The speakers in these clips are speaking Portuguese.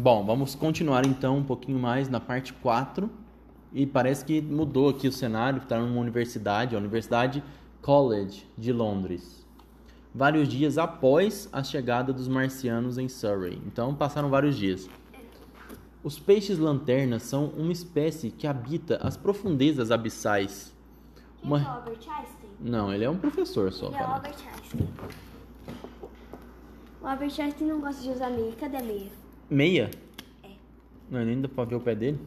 Bom, vamos continuar então um pouquinho mais na parte 4. E parece que mudou aqui o cenário, está numa universidade, a Universidade College de Londres. Vários dias após a chegada dos marcianos em Surrey. Então passaram vários dias. Os peixes lanternas são uma espécie que habita as profundezas abissais. Uma- é o Albert Einstein? Não, ele é um professor só. Ele é. Albert Einstein. O Albert Einstein não gosta de usar meia. Cadê a meia? Meia? É. Não, nem dá pra ver o pé dele.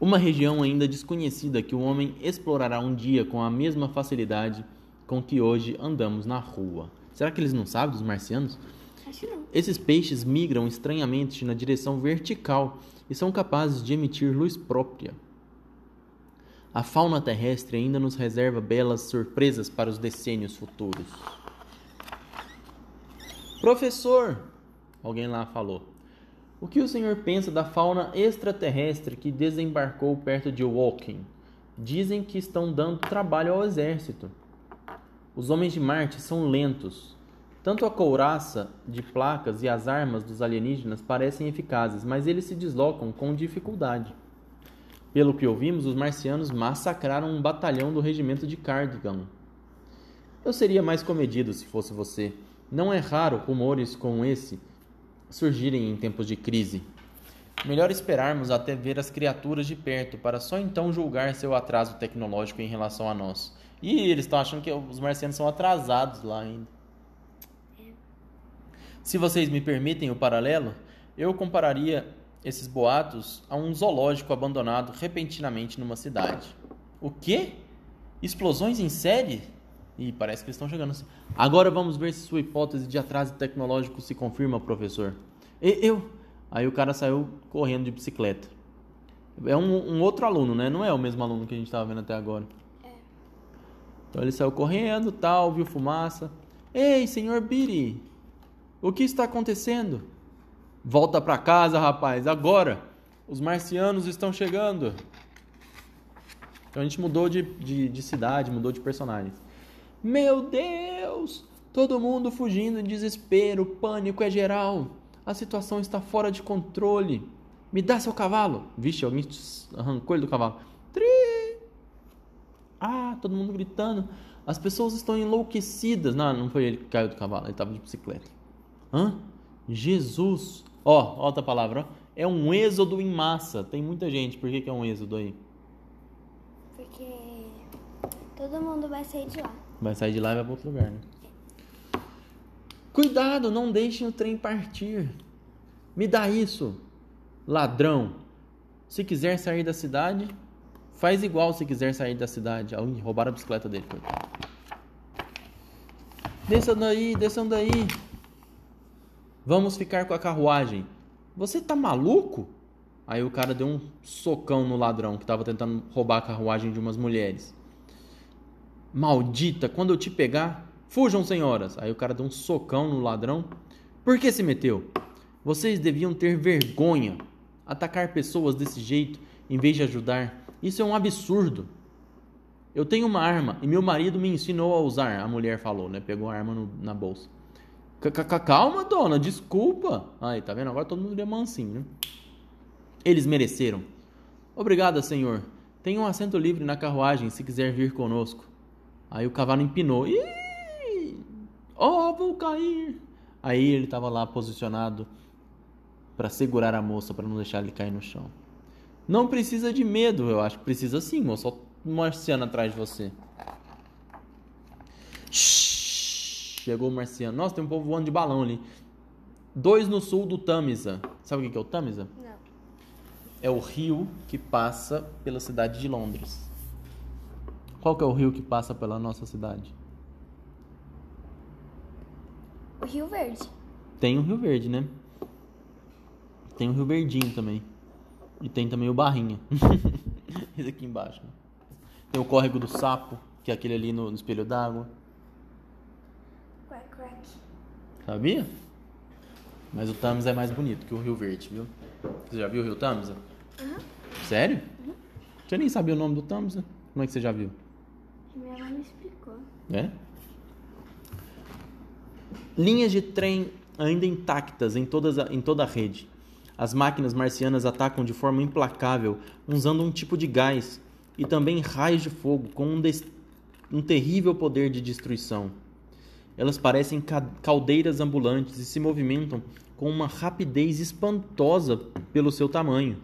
Uma região ainda desconhecida que o homem explorará um dia com a mesma facilidade com que hoje andamos na rua. Será que eles não sabem dos marcianos? Acho que não. Esses peixes migram estranhamente na direção vertical e são capazes de emitir luz própria. A fauna terrestre ainda nos reserva belas surpresas para os decênios futuros. Professor, alguém lá falou. O que o senhor pensa da fauna extraterrestre que desembarcou perto de Woking? Dizem que estão dando trabalho ao exército. Os homens de Marte são lentos. Tanto a couraça de placas e as armas dos alienígenas parecem eficazes, mas eles se deslocam com dificuldade. Pelo que ouvimos, os marcianos massacraram um batalhão do regimento de Cardigan. Eu seria mais comedido se fosse você. Não é raro rumores como esse surgirem em tempos de crise. Melhor esperarmos até ver as criaturas de perto para só então julgar seu atraso tecnológico em relação a nós. E eles estão achando que os marcianos são atrasados lá ainda. Se vocês me permitem o paralelo, eu compararia esses boatos a um zoológico abandonado repentinamente numa cidade. O quê? Explosões em série? Ih, parece que eles estão chegando assim. Agora vamos ver se sua hipótese de atraso tecnológico se confirma, professor. E- eu? Aí o cara saiu correndo de bicicleta. É um, um outro aluno, né? Não é o mesmo aluno que a gente estava vendo até agora. Então ele saiu correndo, tal, viu fumaça. Ei, senhor Biri, o que está acontecendo? Volta pra casa, rapaz, agora! Os marcianos estão chegando! Então a gente mudou de, de, de cidade, mudou de personagens. Meu Deus! Todo mundo fugindo em desespero, pânico é geral. A situação está fora de controle. Me dá seu cavalo. Vixe, alguém arrancou ele do cavalo. Tri! Ah, todo mundo gritando. As pessoas estão enlouquecidas. Não, não foi ele que caiu do cavalo, ele estava de bicicleta. Hã? Jesus! Ó, ó outra palavra. É um êxodo em massa. Tem muita gente. Por que, que é um êxodo aí? Porque todo mundo vai sair de lá. Vai sair de lá e vai para outro lugar, né? Cuidado, não deixem o trem partir. Me dá isso, ladrão. Se quiser sair da cidade, faz igual se quiser sair da cidade. Alguém roubaram a bicicleta dele. Desçam daí, desçam daí. Vamos ficar com a carruagem. Você tá maluco? Aí o cara deu um socão no ladrão que tava tentando roubar a carruagem de umas mulheres. Maldita, quando eu te pegar, fujam, senhoras. Aí o cara deu um socão no ladrão. Por que se meteu? Vocês deviam ter vergonha. Atacar pessoas desse jeito em vez de ajudar. Isso é um absurdo. Eu tenho uma arma e meu marido me ensinou a usar. A mulher falou, né? Pegou a arma no- na bolsa. Calma, dona, desculpa. Aí, tá vendo? Agora todo mundo é mansinho, né? Eles mereceram. Obrigada, senhor. Tem um assento livre na carruagem se quiser vir conosco. Aí o cavalo empinou. Ih! Oh, vou cair! Aí ele estava lá posicionado para segurar a moça para não deixar ele cair no chão. Não precisa de medo, eu acho que precisa sim, moça. Só um marciano atrás de você. Chegou o marciano. Nossa, tem um povo voando de balão ali. Dois no sul do Tamisa. Sabe o que é o Tamisa? Não. É o rio que passa pela cidade de Londres. Qual que é o rio que passa pela nossa cidade? O Rio Verde. Tem o Rio Verde, né? Tem o Rio Verdinho também. E tem também o Barrinha. Esse aqui embaixo. né? Tem o Córrego do Sapo, que é aquele ali no, no espelho d'água. Crack, crack. Sabia? Mas o Tamisa é mais bonito que o Rio Verde, viu? Você já viu o Rio Tamisa? Sério? Você nem sabia o nome do Tamisa? Como é que você já viu? Minha mãe me explicou. É? Linhas de trem ainda intactas em, todas a, em toda a rede. As máquinas marcianas atacam de forma implacável, usando um tipo de gás e também raios de fogo com um, um terrível poder de destruição. Elas parecem ca caldeiras ambulantes e se movimentam com uma rapidez espantosa pelo seu tamanho.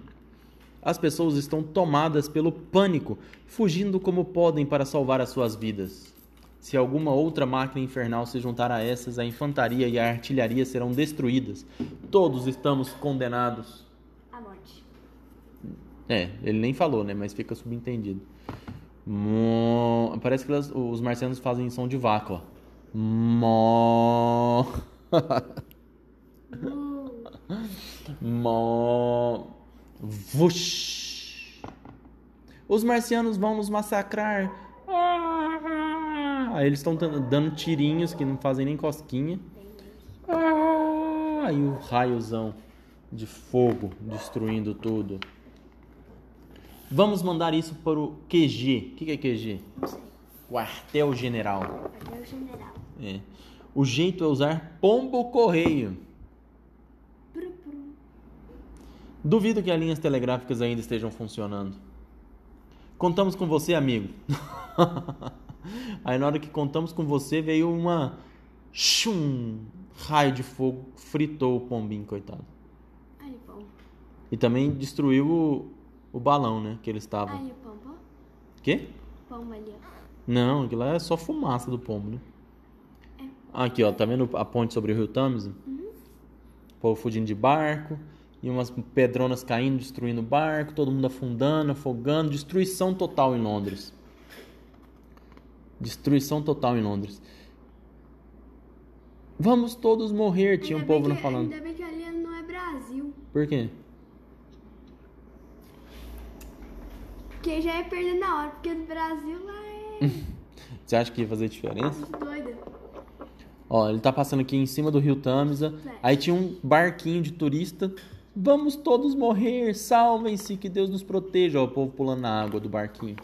As pessoas estão tomadas pelo pânico, fugindo como podem para salvar as suas vidas. Se alguma outra máquina infernal se juntar a essas, a infantaria e a artilharia serão destruídas. Todos estamos condenados. A morte. É, ele nem falou, né? Mas fica subentendido. Mo... Parece que elas, os marcianos fazem som de vácuo. Mo... Mo... Vush. Os marcianos vão nos massacrar. Aí eles estão dando tirinhos que não fazem nem cosquinha. Aí o raiozão de fogo destruindo tudo. Vamos mandar isso para o QG. O que, é QG? Quartel General. Quartel General. É. O jeito é usar pombo correio. Duvido que as linhas telegráficas ainda estejam funcionando. Contamos com você, amigo. Aí na hora que contamos com você veio uma chum, raio de fogo, fritou o pombinho, coitado. Ai. E também destruiu o, o balão, né, que ele estava. Ai, o pombo. Quê? Pombo ali, ó. Não, aquilo lá é só fumaça do pombo, né? É. Aqui, ó, tá vendo a ponte sobre o rio Tâmisa? Uhum. O povo fugindo de barco e umas pedronas caindo, destruindo o barco, todo mundo afundando, afogando, destruição total em Londres. Destruição total em Londres. Vamos todos morrer, tinha um Ainda povo bem não que- falando. Ainda bem que ali não é Brasil. Por quê? Porque já ia perder na hora, porque no Brasil lá é Você acha que ia fazer diferença? doida. Ó, ele tá passando aqui em cima do rio Tâmisa. Aí tinha um barquinho de turista. Vamos todos morrer, salvem-se, que Deus nos proteja. Ó, o povo pulando na água do barquinho.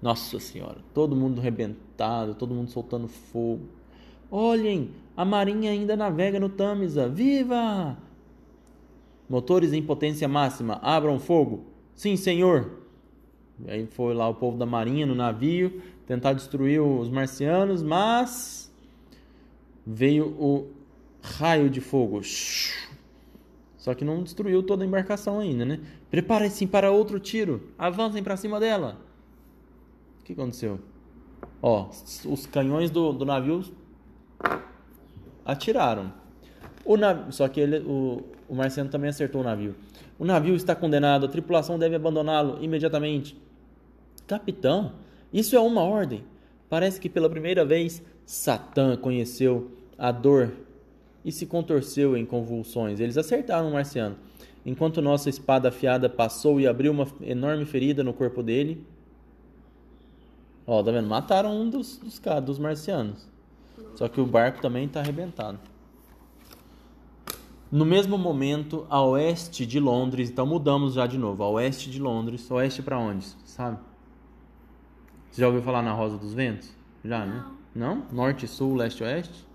Nossa senhora, todo mundo rebentado, todo mundo soltando fogo. Olhem, a marinha ainda navega no Tâmisa. Viva! Motores em potência máxima, abram fogo. Sim, senhor. E aí foi lá o povo da marinha no navio tentar destruir os marcianos, mas veio o raio de fogo. Só que não destruiu toda a embarcação ainda, né? Preparem-se para outro tiro. Avancem para cima dela. O que aconteceu? Ó, os canhões do, do navio atiraram. O nav... Só que ele, o, o marciano também acertou o navio. O navio está condenado, a tripulação deve abandoná-lo imediatamente. Capitão, isso é uma ordem. Parece que pela primeira vez Satã conheceu a dor e se contorceu em convulsões. Eles acertaram o marciano. Enquanto nossa espada afiada passou e abriu uma enorme ferida no corpo dele. Ó, tá vendo? Mataram um dos, dos, caras, dos marcianos. Só que o barco também tá arrebentado. No mesmo momento, a oeste de Londres, então mudamos já de novo, a oeste de Londres, oeste para onde, sabe? Você já ouviu falar na Rosa dos Ventos? Já, né? Não? Norte, sul, leste, oeste?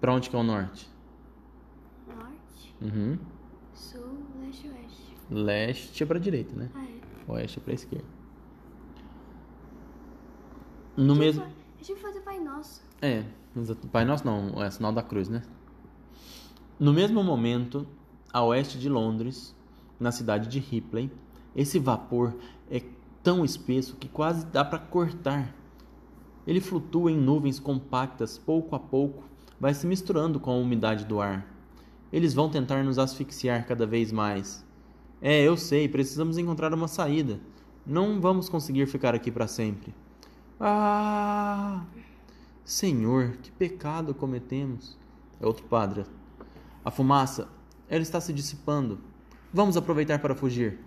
Para onde que é o norte? Norte, Uhum. sul, leste, oeste. Leste é para direita, né? Ah, é. Oeste é para esquerda. No mesmo Deixa eu fazer Pai Nosso. É. Pai Nosso não, é sinal da cruz, né? No mesmo momento, a oeste de Londres, na cidade de Ripley, esse vapor é tão espesso que quase dá para cortar. Ele flutua em nuvens compactas, pouco a pouco, vai se misturando com a umidade do ar. Eles vão tentar nos asfixiar cada vez mais. É, eu sei, precisamos encontrar uma saída. Não vamos conseguir ficar aqui para sempre. Ah! Senhor, que pecado cometemos. É outro padre. A fumaça, ela está se dissipando. Vamos aproveitar para fugir.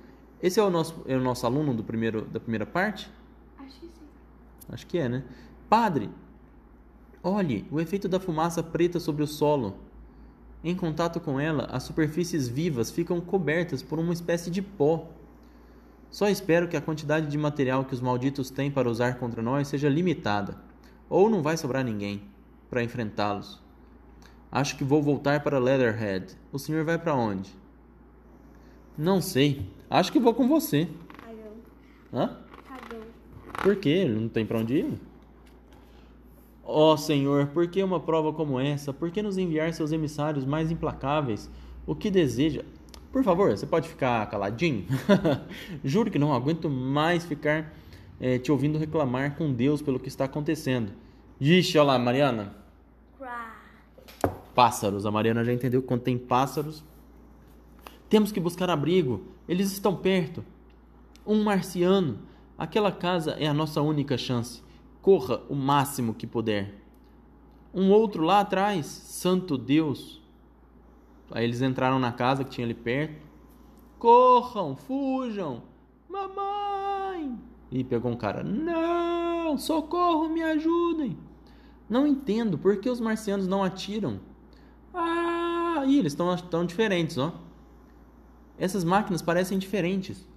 Esse é o nosso, é o nosso aluno do primeiro, da primeira parte? Acho que sim. Acho que é, né? Padre, olhe o efeito da fumaça preta sobre o solo. Em contato com ela, as superfícies vivas ficam cobertas por uma espécie de pó. Só espero que a quantidade de material que os malditos têm para usar contra nós seja limitada, ou não vai sobrar ninguém. para enfrentá-los. Acho que vou voltar para Leatherhead. O senhor vai para onde? Não sei. Acho que vou com você. Cagão. Hã? Cagão. Por quê? Não tem para onde ir? Ó Senhor, por que uma prova como essa? Por que nos enviar seus emissários mais implacáveis? O que deseja? Por favor, você pode ficar caladinho? Juro que não aguento mais ficar eh, te ouvindo reclamar com Deus pelo que está acontecendo. Ixi, olha lá, Mariana. Pássaros. A Mariana já entendeu que quando tem pássaros. Temos que buscar abrigo. Eles estão perto. Um marciano. Aquela casa é a nossa única chance. Corra o máximo que puder. Um outro lá atrás. Santo Deus. Aí eles entraram na casa que tinha ali perto. Corram, fujam. Mamãe. E pegou um cara. Não, socorro, me ajudem. Não entendo por que os marcianos não atiram. Ah, ih, eles estão tão diferentes, ó. Essas máquinas parecem diferentes.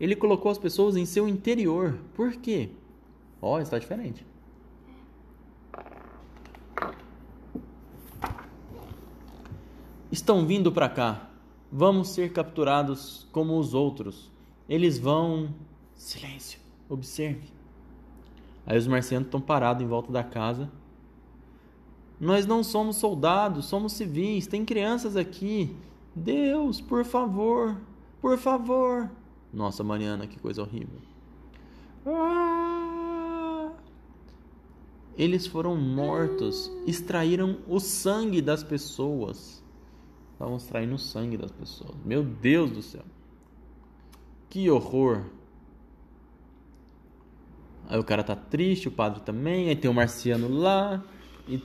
Ele colocou as pessoas em seu interior. Por quê? Ó, está diferente. Estão vindo para cá. Vamos ser capturados como os outros. Eles vão. Silêncio. Observe. Aí os marcianos estão parados em volta da casa. Nós não somos soldados, somos civis. Tem crianças aqui. Deus, por favor, por favor. Nossa, Mariana, que coisa horrível. Ah! Eles foram mortos, extraíram o sangue das pessoas. Estavam extraindo o sangue das pessoas. Meu Deus do céu. Que horror. Aí o cara tá triste, o padre também. Aí tem o marciano lá. E...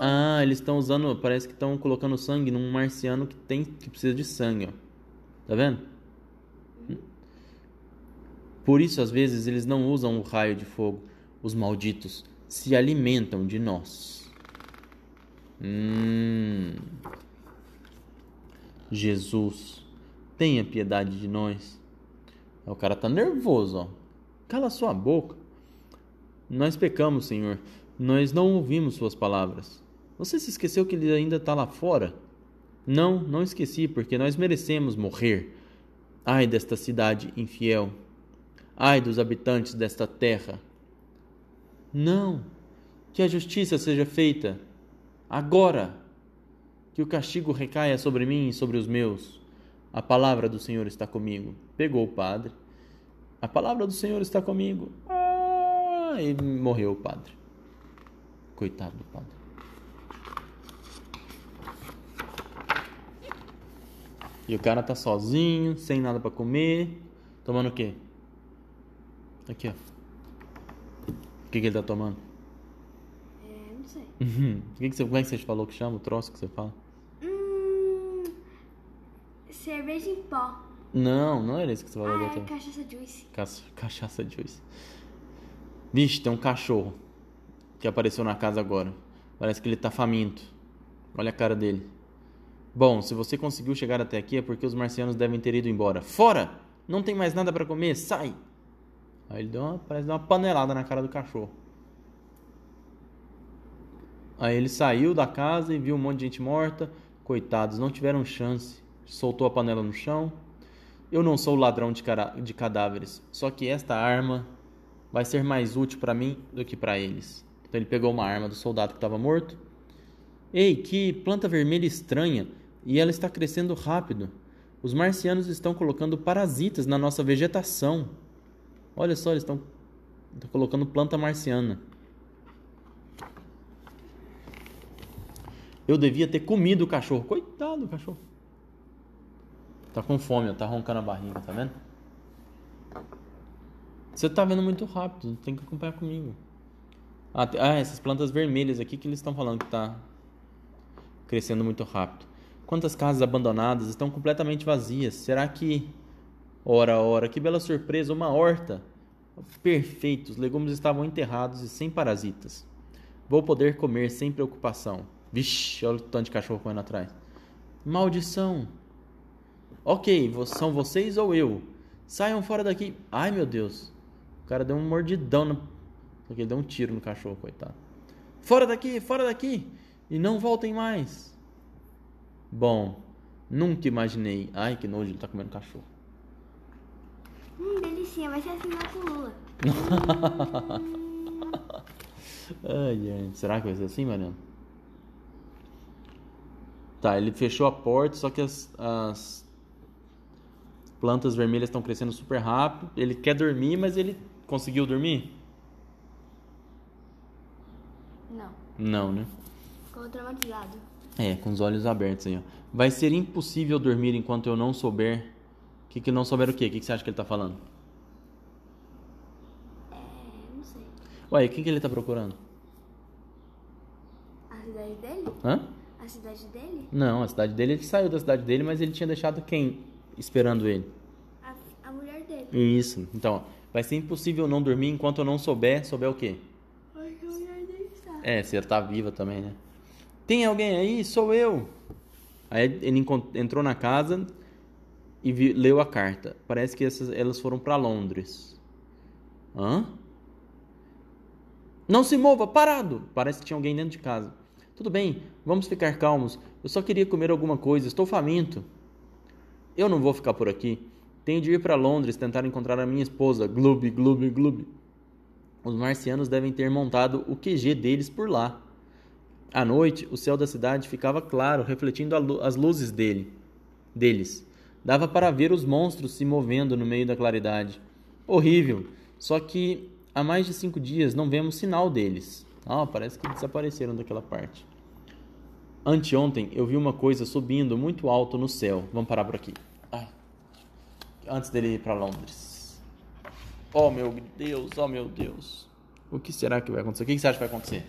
Ah, eles estão usando. Parece que estão colocando sangue num marciano que tem que precisa de sangue, ó. Tá vendo? Por isso, às vezes, eles não usam o raio de fogo. Os malditos se alimentam de nós. Hum. Jesus, tenha piedade de nós. O cara tá nervoso, ó. Cala sua boca. Nós pecamos, Senhor. Nós não ouvimos suas palavras. Você se esqueceu que ele ainda está lá fora? Não, não esqueci, porque nós merecemos morrer. Ai desta cidade infiel. Ai dos habitantes desta terra. Não, que a justiça seja feita agora. Que o castigo recaia sobre mim e sobre os meus. A palavra do Senhor está comigo. Pegou o padre. A palavra do Senhor está comigo. Ah, e morreu o padre. Coitado do padre. E o cara tá sozinho, sem nada para comer, tomando o quê? Aqui, ó. O que, que ele tá tomando? É, não sei. O que que você, como é que você falou que chama o troço que você fala? Hum. Cerveja em pó. Não, não era isso que você falou. Ah, é outra- cachaça juice. Caça- Cachaça juice. Vixe, tem um cachorro que apareceu na casa agora. Parece que ele tá faminto. Olha a cara dele. Bom, se você conseguiu chegar até aqui é porque os marcianos devem ter ido embora. Fora! Não tem mais nada pra comer, sai! Aí ele deu uma, parece deu uma panelada na cara do cachorro. Aí ele saiu da casa e viu um monte de gente morta. Coitados, não tiveram chance. Soltou a panela no chão. Eu não sou ladrão de, cara- de cadáveres, só que esta arma vai ser mais útil para mim do que para eles. Então ele pegou uma arma do soldado que estava morto. Ei, que planta vermelha estranha! E ela está crescendo rápido. Os marcianos estão colocando parasitas na nossa vegetação. Olha só, eles estão, colocando planta marciana. Eu devia ter comido o cachorro. Coitado do cachorro. Tá com fome, ó, tá roncando a barriga, tá vendo? Você tá vendo muito rápido, tem que acompanhar comigo. Ah, ah, essas plantas vermelhas aqui que eles estão falando que tá crescendo muito rápido. Quantas casas abandonadas estão completamente vazias? Será que. Ora, ora, que bela surpresa! Uma horta! Perfeito! Os legumes estavam enterrados e sem parasitas. Vou poder comer sem preocupação. Vixe, olha o tanto de cachorro correndo atrás. Maldição! Ok, são vocês ou eu? Saiam fora daqui. Ai meu Deus! O cara deu um mordidão no. Só que ele deu um tiro no cachorro, coitado. Fora daqui, fora daqui! E não voltem mais. Bom, nunca imaginei. Ai, que nojo, ele tá comendo cachorro. Hum, delicinha, vai ser assim lá com Lula. Ai, ai. Será que vai ser assim, Mariana? Tá, ele fechou a porta, só que as, as plantas vermelhas estão crescendo super rápido. Ele quer dormir, mas ele conseguiu dormir? Não, Não, né? ficou traumatizado. É, com os olhos abertos aí, ó. Vai ser impossível dormir enquanto eu não souber. O que, que não souber o quê? O que, que você acha que ele tá falando? É, não sei. Ué, quem que ele tá procurando? A cidade dele? Hã? A cidade dele? Não, a cidade dele, ele saiu da cidade dele, mas ele tinha deixado quem esperando ele? A, a mulher dele. Isso. Então, vai ser impossível não dormir enquanto eu não souber. Souber o quê? A mulher dele está? É, você tá viva também, né? Tem alguém aí? Sou eu. Aí ele entrou na casa e vi- leu a carta. Parece que essas, elas foram pra Londres. Hã? Não se mova, parado! Parece que tinha alguém dentro de casa. Tudo bem, vamos ficar calmos. Eu só queria comer alguma coisa, estou faminto. Eu não vou ficar por aqui. Tenho de ir para Londres tentar encontrar a minha esposa. Gloob, gloob, gloob. Os marcianos devem ter montado o QG deles por lá. À noite, o céu da cidade ficava claro, refletindo as luzes dele, deles. Dava para ver os monstros se movendo no meio da claridade. Horrível. Só que há mais de cinco dias não vemos sinal deles. Ah, parece que desapareceram daquela parte. Anteontem eu vi uma coisa subindo muito alto no céu. Vamos parar por aqui. Ai. Antes dele ir para Londres. Oh meu Deus, oh meu Deus. O que será que vai acontecer? O que você acha que vai acontecer?